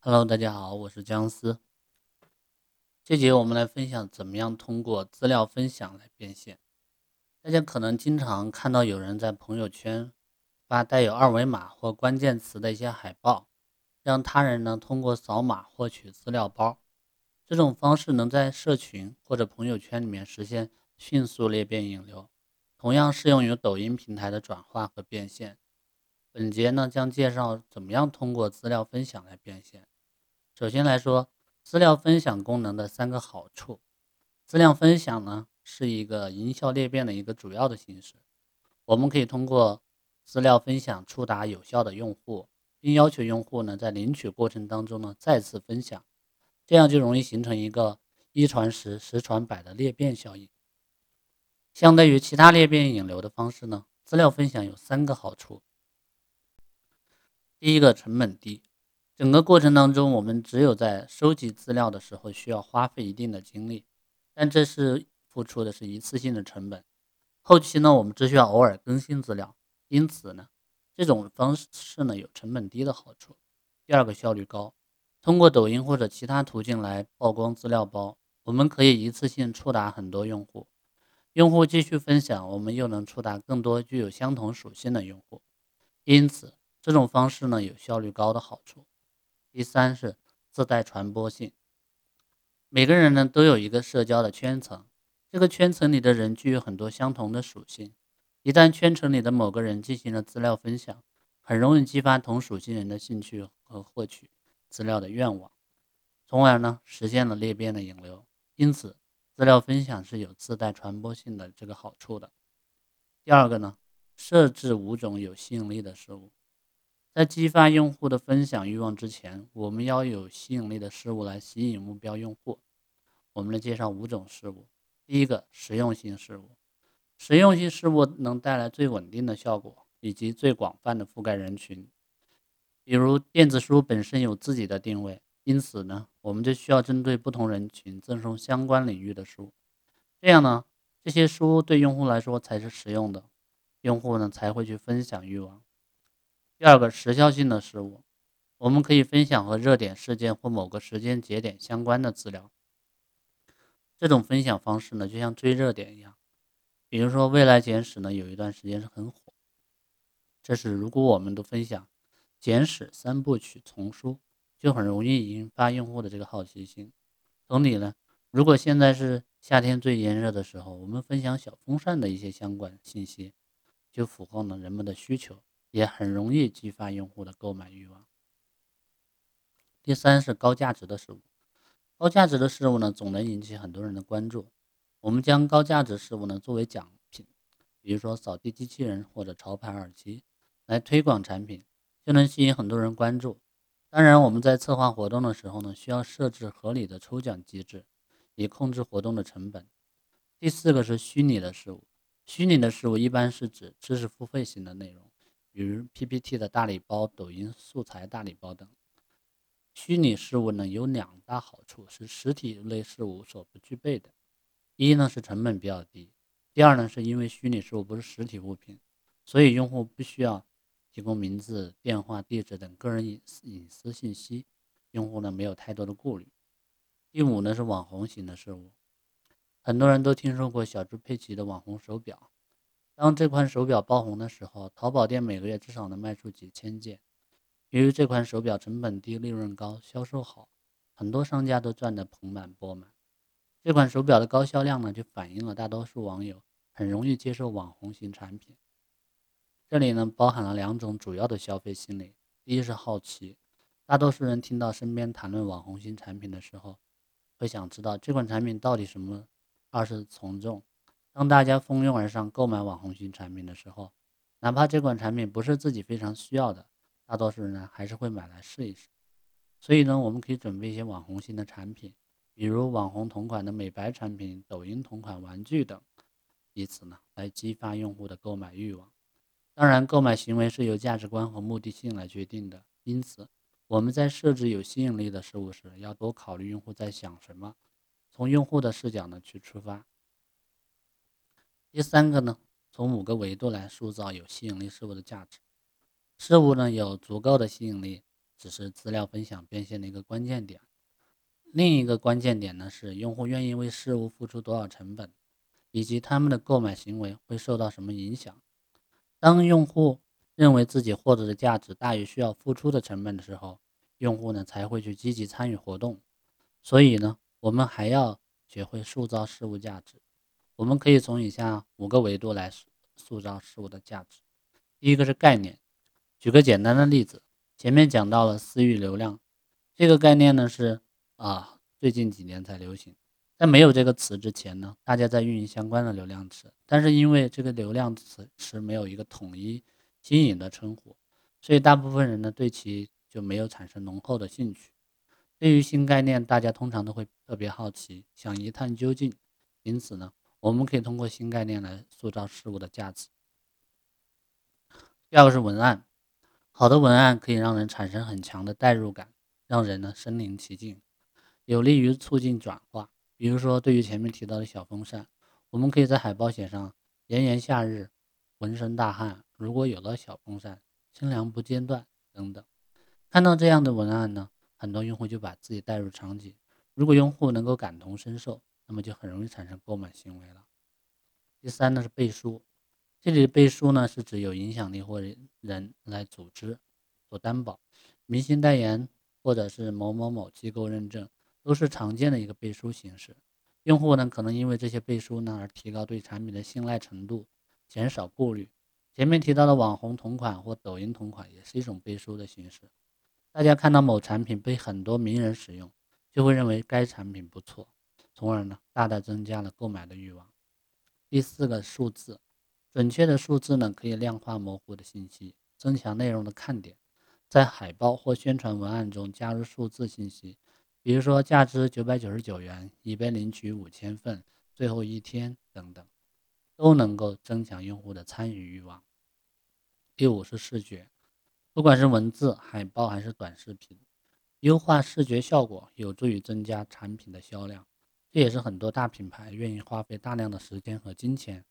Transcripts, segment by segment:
Hello，大家好，我是姜思。这节我们来分享怎么样通过资料分享来变现。大家可能经常看到有人在朋友圈发带有二维码或关键词的一些海报，让他人呢通过扫码获取资料包。这种方式能在社群或者朋友圈里面实现迅速裂变引流，同样适用于抖音平台的转化和变现。本节呢将介绍怎么样通过资料分享来变现。首先来说，资料分享功能的三个好处。资料分享呢是一个营销裂变的一个主要的形式。我们可以通过资料分享触达有效的用户，并要求用户呢在领取过程当中呢再次分享，这样就容易形成一个一传十、十传百的裂变效应。相对于其他裂变引流的方式呢，资料分享有三个好处。第一个成本低，整个过程当中，我们只有在收集资料的时候需要花费一定的精力，但这是付出的是一次性的成本。后期呢，我们只需要偶尔更新资料，因此呢，这种方式呢有成本低的好处。第二个效率高，通过抖音或者其他途径来曝光资料包，我们可以一次性触达很多用户，用户继续分享，我们又能触达更多具有相同属性的用户，因此。这种方式呢有效率高的好处。第三是自带传播性。每个人呢都有一个社交的圈层，这个圈层里的人具有很多相同的属性。一旦圈层里的某个人进行了资料分享，很容易激发同属性人的兴趣和获取资料的愿望，从而呢实现了裂变的引流。因此，资料分享是有自带传播性的这个好处的。第二个呢，设置五种有吸引力的事物。在激发用户的分享欲望之前，我们要有吸引力的事物来吸引目标用户。我们来介绍五种事物。第一个，实用性事物。实用性事物能带来最稳定的效果以及最广泛的覆盖人群。比如，电子书本身有自己的定位，因此呢，我们就需要针对不同人群赠送相关领域的书。这样呢，这些书对用户来说才是实用的，用户呢才会去分享欲望。第二个时效性的事物，我们可以分享和热点事件或某个时间节点相关的资料。这种分享方式呢，就像追热点一样。比如说，未来简史呢，有一段时间是很火。这是如果我们都分享简史三部曲丛书，就很容易引发用户的这个好奇心。同理呢，如果现在是夏天最炎热的时候，我们分享小风扇的一些相关信息，就符合了人们的需求。也很容易激发用户的购买欲望。第三是高价值的事物，高价值的事物呢，总能引起很多人的关注。我们将高价值事物呢作为奖品，比如说扫地机器人或者潮牌耳机，来推广产品，就能吸引很多人关注。当然，我们在策划活动的时候呢，需要设置合理的抽奖机制，以控制活动的成本。第四个是虚拟的事物，虚拟的事物一般是指知识付费型的内容。比如 PPT 的大礼包、抖音素材大礼包等。虚拟事物呢有两大好处，是实体类事物所不具备的。一呢是成本比较低，第二呢是因为虚拟事物不是实体物品，所以用户不需要提供名字、电话、地址等个人隐隐私信息，用户呢没有太多的顾虑。第五呢是网红型的事物，很多人都听说过小猪佩奇的网红手表。当这款手表爆红的时候，淘宝店每个月至少能卖出几千件。由于这款手表成本低、利润高、销售好，很多商家都赚得盆满钵满。这款手表的高销量呢，就反映了大多数网友很容易接受网红型产品。这里呢，包含了两种主要的消费心理：一是好奇，大多数人听到身边谈论网红型产品的时候，会想知道这款产品到底什么；二是从众。当大家蜂拥而上购买网红型产品的时候，哪怕这款产品不是自己非常需要的，大多数人呢还是会买来试一试。所以呢，我们可以准备一些网红型的产品，比如网红同款的美白产品、抖音同款玩具等，以此呢来激发用户的购买欲望。当然，购买行为是由价值观和目的性来决定的，因此我们在设置有吸引力的事物时，要多考虑用户在想什么，从用户的视角呢去出发。第三个呢，从五个维度来塑造有吸引力事物的价值。事物呢有足够的吸引力，只是资料分享变现的一个关键点。另一个关键点呢是用户愿意为事物付出多少成本，以及他们的购买行为会受到什么影响。当用户认为自己获得的价值大于需要付出的成本的时候，用户呢才会去积极参与活动。所以呢，我们还要学会塑造事物价值。我们可以从以下五个维度来塑造事物的价值。第一个是概念，举个简单的例子，前面讲到了私域流量，这个概念呢是。啊，最近几年才流行，在没有这个词之前呢，大家在运营相关的流量词，但是因为这个流量词是没有一个统一新颖的称呼，所以大部分人呢对其就没有产生浓厚的兴趣。对于新概念，大家通常都会特别好奇，想一探究竟。因此呢，我们可以通过新概念来塑造事物的价值。第二个是文案，好的文案可以让人产生很强的代入感，让人呢身临其境。有利于促进转化。比如说，对于前面提到的小风扇，我们可以在海报写上“炎炎夏日，浑身大汗，如果有了小风扇，清凉不间断”等等。看到这样的文案呢，很多用户就把自己带入场景。如果用户能够感同身受，那么就很容易产生购买行为了。第三呢是背书，这里的背书呢是指有影响力或者人来组织做担保，明星代言或者是某某某机构认证。都是常见的一个背书形式，用户呢可能因为这些背书呢而提高对产品的信赖程度，减少顾虑。前面提到的网红同款或抖音同款也是一种背书的形式。大家看到某产品被很多名人使用，就会认为该产品不错，从而呢大大增加了购买的欲望。第四个数字，准确的数字呢可以量化模糊的信息，增强内容的看点。在海报或宣传文案中加入数字信息。比如说，价值九百九十九元，已被领取五千份，最后一天等等，都能够增强用户的参与欲望。第五是视觉，不管是文字、海报还是短视频，优化视觉效果有助于增加产品的销量，这也是很多大品牌愿意花费大量的时间和金钱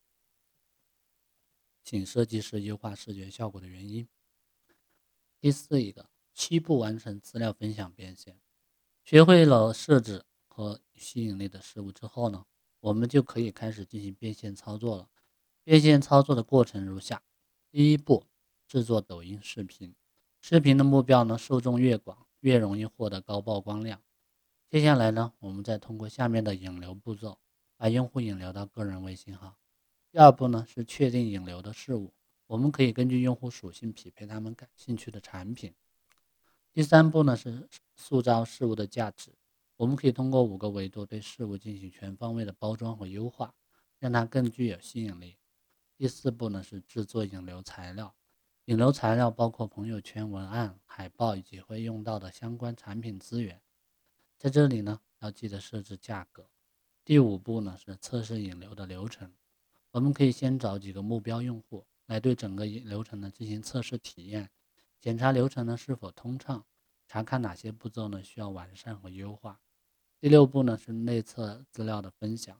请设计师优化视觉效果的原因。第四一个，七步完成资料分享变现。学会了设置和吸引力的事物之后呢，我们就可以开始进行变现操作了。变现操作的过程如下：第一步，制作抖音视频。视频的目标呢，受众越广，越容易获得高曝光量。接下来呢，我们再通过下面的引流步骤，把用户引流到个人微信号。第二步呢，是确定引流的事物。我们可以根据用户属性匹配他们感兴趣的产品。第三步呢是塑造事物的价值，我们可以通过五个维度对事物进行全方位的包装和优化，让它更具有吸引力。第四步呢是制作引流材料，引流材料包括朋友圈文案、海报以及会用到的相关产品资源。在这里呢要记得设置价格。第五步呢是测试引流的流程，我们可以先找几个目标用户来对整个流程呢进行测试体验。检查流程呢是否通畅，查看哪些步骤呢需要完善和优化。第六步呢是内测资料的分享，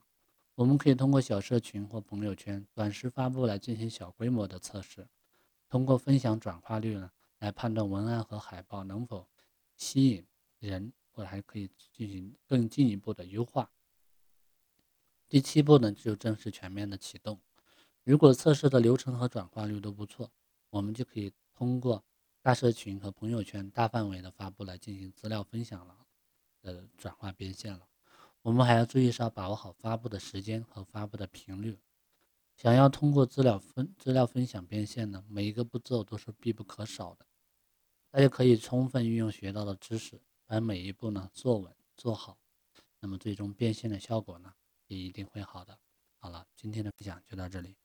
我们可以通过小社群或朋友圈短时发布来进行小规模的测试，通过分享转化率呢来判断文案和海报能否吸引人，或者还可以进行更进一步的优化。第七步呢就正式全面的启动，如果测试的流程和转化率都不错，我们就可以通过。大社群和朋友圈大范围的发布来进行资料分享了，呃，转化变现了。我们还要注意是要把握好发布的时间和发布的频率。想要通过资料分资料分享变现呢，每一个步骤都是必不可少的。大家可以充分运用学到的知识，把每一步呢做稳做好，那么最终变现的效果呢也一定会好的。好了，今天的分享就到这里。